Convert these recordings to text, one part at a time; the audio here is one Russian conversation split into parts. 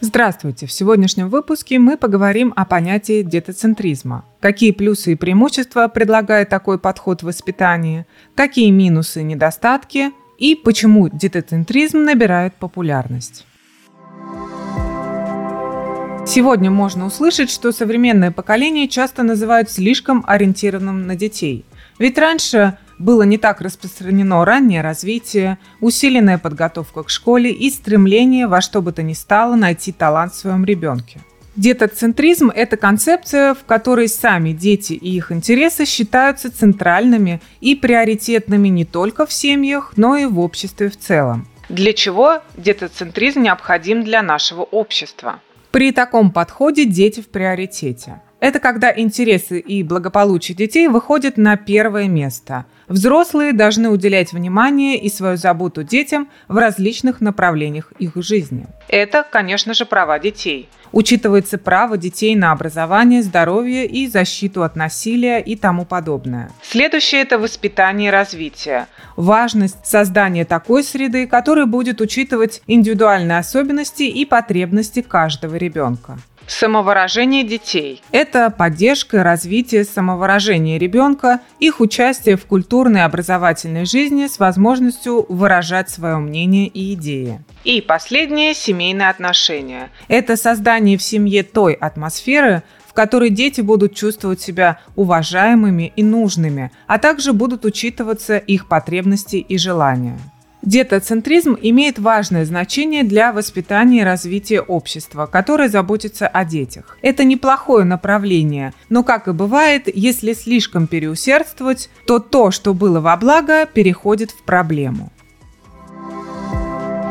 Здравствуйте! В сегодняшнем выпуске мы поговорим о понятии детоцентризма. Какие плюсы и преимущества предлагает такой подход в воспитании, какие минусы и недостатки, и почему детоцентризм набирает популярность. Сегодня можно услышать, что современное поколение часто называют слишком ориентированным на детей. Ведь раньше было не так распространено раннее развитие, усиленная подготовка к школе и стремление во что бы то ни стало найти талант в своем ребенке. Детоцентризм – это концепция, в которой сами дети и их интересы считаются центральными и приоритетными не только в семьях, но и в обществе в целом. Для чего детоцентризм необходим для нашего общества? При таком подходе дети в приоритете. Это когда интересы и благополучие детей выходят на первое место. Взрослые должны уделять внимание и свою заботу детям в различных направлениях их жизни. Это, конечно же, права детей. Учитывается право детей на образование, здоровье и защиту от насилия и тому подобное. Следующее – это воспитание и развитие. Важность создания такой среды, которая будет учитывать индивидуальные особенности и потребности каждого ребенка. Самовыражение детей – это поддержка и развитие самовыражения ребенка, их участие в культурной и образовательной жизни с возможностью выражать свое мнение и идеи. И последнее – семейные отношения. Это создание в семье той атмосферы, в которой дети будут чувствовать себя уважаемыми и нужными, а также будут учитываться их потребности и желания. Детоцентризм имеет важное значение для воспитания и развития общества, которое заботится о детях. Это неплохое направление, но, как и бывает, если слишком переусердствовать, то то, что было во благо, переходит в проблему.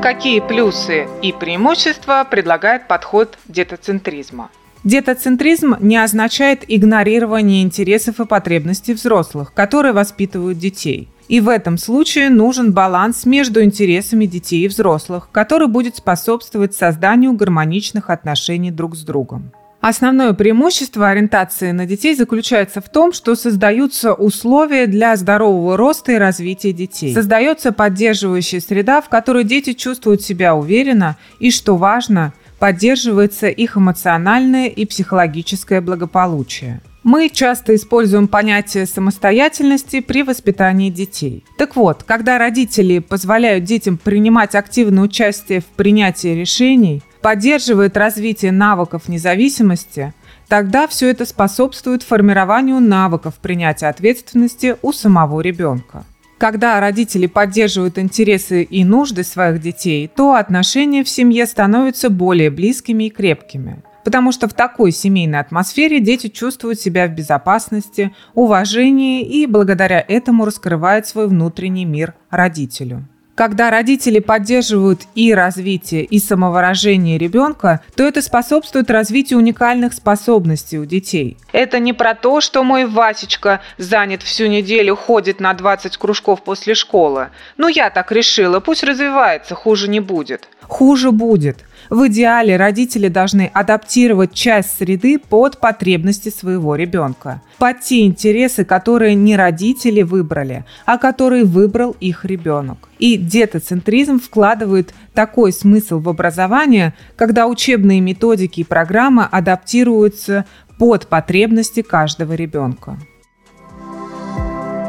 Какие плюсы и преимущества предлагает подход детоцентризма? Детоцентризм не означает игнорирование интересов и потребностей взрослых, которые воспитывают детей – и в этом случае нужен баланс между интересами детей и взрослых, который будет способствовать созданию гармоничных отношений друг с другом. Основное преимущество ориентации на детей заключается в том, что создаются условия для здорового роста и развития детей. Создается поддерживающая среда, в которой дети чувствуют себя уверенно и, что важно, поддерживается их эмоциональное и психологическое благополучие. Мы часто используем понятие самостоятельности при воспитании детей. Так вот, когда родители позволяют детям принимать активное участие в принятии решений, поддерживают развитие навыков независимости, тогда все это способствует формированию навыков принятия ответственности у самого ребенка. Когда родители поддерживают интересы и нужды своих детей, то отношения в семье становятся более близкими и крепкими – потому что в такой семейной атмосфере дети чувствуют себя в безопасности, уважении и благодаря этому раскрывают свой внутренний мир родителю. Когда родители поддерживают и развитие, и самовыражение ребенка, то это способствует развитию уникальных способностей у детей. Это не про то, что мой Васечка занят всю неделю, ходит на 20 кружков после школы. Ну, я так решила, пусть развивается, хуже не будет. Хуже будет. В идеале родители должны адаптировать часть среды под потребности своего ребенка, под те интересы, которые не родители выбрали, а которые выбрал их ребенок. И детоцентризм вкладывает такой смысл в образование, когда учебные методики и программы адаптируются под потребности каждого ребенка.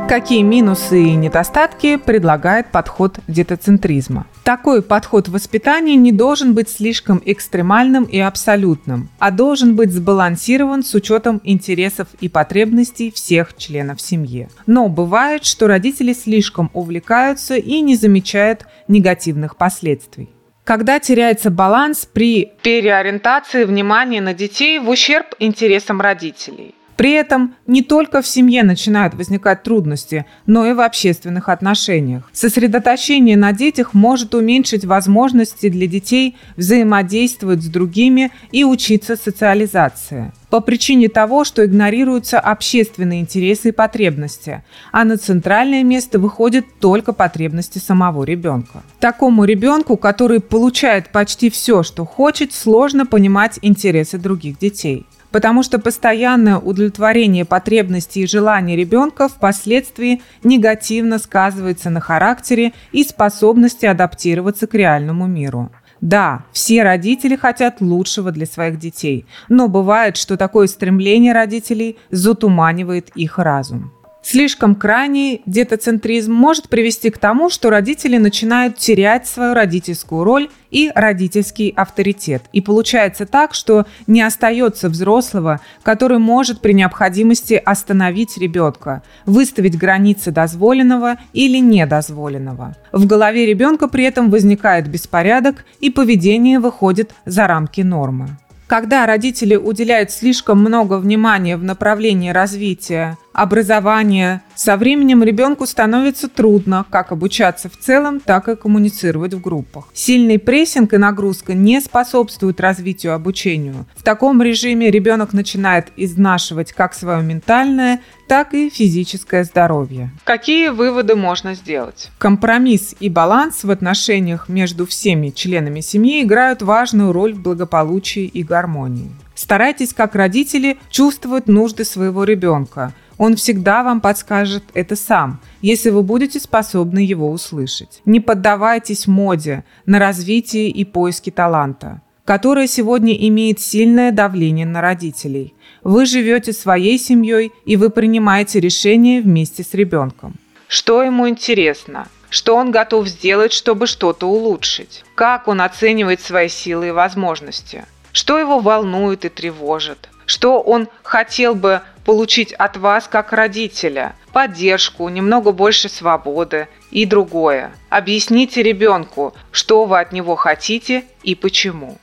Какие минусы и недостатки предлагает подход детоцентризма? Такой подход воспитания не должен быть слишком экстремальным и абсолютным, а должен быть сбалансирован с учетом интересов и потребностей всех членов семьи. Но бывает, что родители слишком увлекаются и не замечают негативных последствий когда теряется баланс при переориентации внимания на детей в ущерб интересам родителей. При этом не только в семье начинают возникать трудности, но и в общественных отношениях. Сосредоточение на детях может уменьшить возможности для детей взаимодействовать с другими и учиться социализации по причине того, что игнорируются общественные интересы и потребности, а на центральное место выходят только потребности самого ребенка. Такому ребенку, который получает почти все, что хочет, сложно понимать интересы других детей потому что постоянное удовлетворение потребностей и желаний ребенка впоследствии негативно сказывается на характере и способности адаптироваться к реальному миру. Да, все родители хотят лучшего для своих детей, но бывает, что такое стремление родителей затуманивает их разум. Слишком крайний детоцентризм может привести к тому, что родители начинают терять свою родительскую роль и родительский авторитет. И получается так, что не остается взрослого, который может при необходимости остановить ребенка, выставить границы дозволенного или недозволенного. В голове ребенка при этом возникает беспорядок, и поведение выходит за рамки нормы. Когда родители уделяют слишком много внимания в направлении развития образования, со временем ребенку становится трудно как обучаться в целом, так и коммуницировать в группах. Сильный прессинг и нагрузка не способствуют развитию обучению. В таком режиме ребенок начинает изнашивать как свое ментальное, так и физическое здоровье. Какие выводы можно сделать? Компромисс и баланс в отношениях между всеми членами семьи играют важную роль в благополучии и гармонии. Старайтесь, как родители, чувствовать нужды своего ребенка – он всегда вам подскажет это сам, если вы будете способны его услышать. Не поддавайтесь моде на развитие и поиски таланта, которая сегодня имеет сильное давление на родителей. Вы живете своей семьей и вы принимаете решения вместе с ребенком. Что ему интересно? Что он готов сделать, чтобы что-то улучшить? Как он оценивает свои силы и возможности? Что его волнует и тревожит? Что он хотел бы получить от вас как родителя поддержку, немного больше свободы и другое. Объясните ребенку, что вы от него хотите и почему.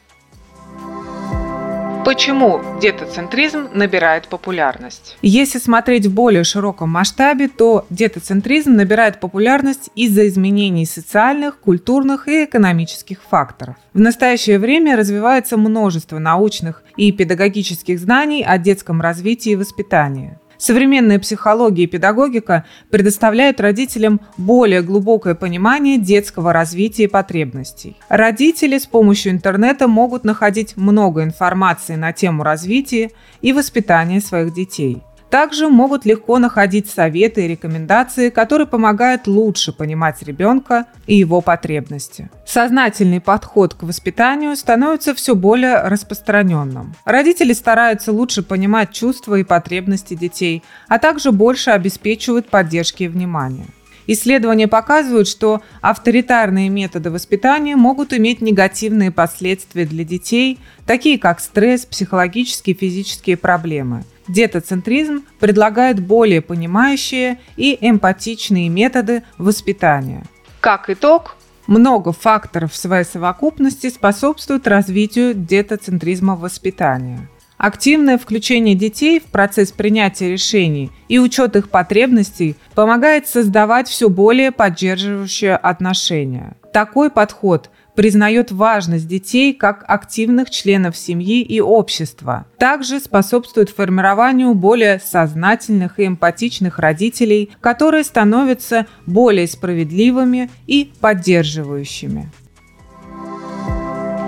Почему детоцентризм набирает популярность? Если смотреть в более широком масштабе, то детоцентризм набирает популярность из-за изменений социальных, культурных и экономических факторов. В настоящее время развивается множество научных и педагогических знаний о детском развитии и воспитании. Современная психология и педагогика предоставляют родителям более глубокое понимание детского развития и потребностей. Родители с помощью интернета могут находить много информации на тему развития и воспитания своих детей. Также могут легко находить советы и рекомендации, которые помогают лучше понимать ребенка и его потребности. Сознательный подход к воспитанию становится все более распространенным. Родители стараются лучше понимать чувства и потребности детей, а также больше обеспечивают поддержки и внимание. Исследования показывают, что авторитарные методы воспитания могут иметь негативные последствия для детей, такие как стресс, психологические и физические проблемы – Детоцентризм предлагает более понимающие и эмпатичные методы воспитания. Как итог, много факторов в своей совокупности способствуют развитию детоцентризма в воспитании. Активное включение детей в процесс принятия решений и учет их потребностей помогает создавать все более поддерживающие отношения. Такой подход признает важность детей как активных членов семьи и общества. Также способствует формированию более сознательных и эмпатичных родителей, которые становятся более справедливыми и поддерживающими.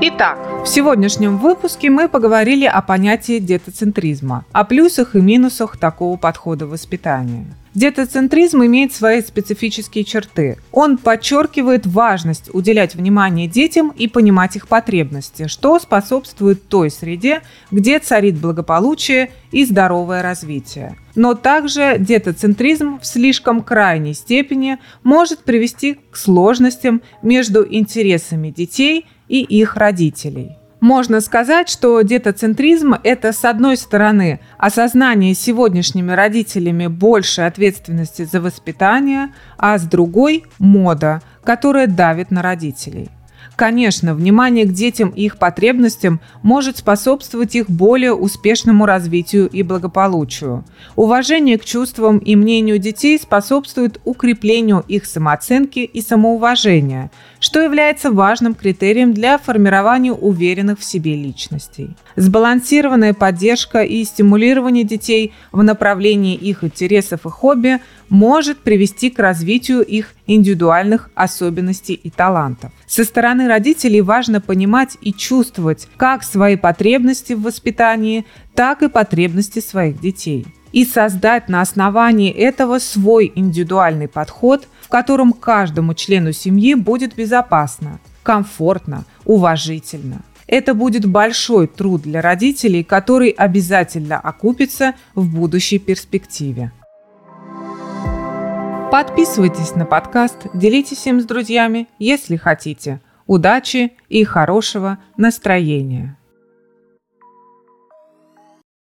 Итак, в сегодняшнем выпуске мы поговорили о понятии детоцентризма, о плюсах и минусах такого подхода воспитания. Детоцентризм имеет свои специфические черты. Он подчеркивает важность уделять внимание детям и понимать их потребности, что способствует той среде, где царит благополучие и здоровое развитие. Но также детоцентризм в слишком крайней степени может привести к сложностям между интересами детей и их родителей. Можно сказать, что детоцентризм – это, с одной стороны, осознание сегодняшними родителями большей ответственности за воспитание, а с другой – мода, которая давит на родителей. Конечно, внимание к детям и их потребностям может способствовать их более успешному развитию и благополучию. Уважение к чувствам и мнению детей способствует укреплению их самооценки и самоуважения, что является важным критерием для формирования уверенных в себе личностей. Сбалансированная поддержка и стимулирование детей в направлении их интересов и хобби может привести к развитию их индивидуальных особенностей и талантов. Со стороны родителей важно понимать и чувствовать как свои потребности в воспитании, так и потребности своих детей. И создать на основании этого свой индивидуальный подход, в котором каждому члену семьи будет безопасно. комфортно, уважительно. Это будет большой труд для родителей, который обязательно окупится в будущей перспективе. Подписывайтесь на подкаст, делитесь им с друзьями, если хотите. Удачи и хорошего настроения!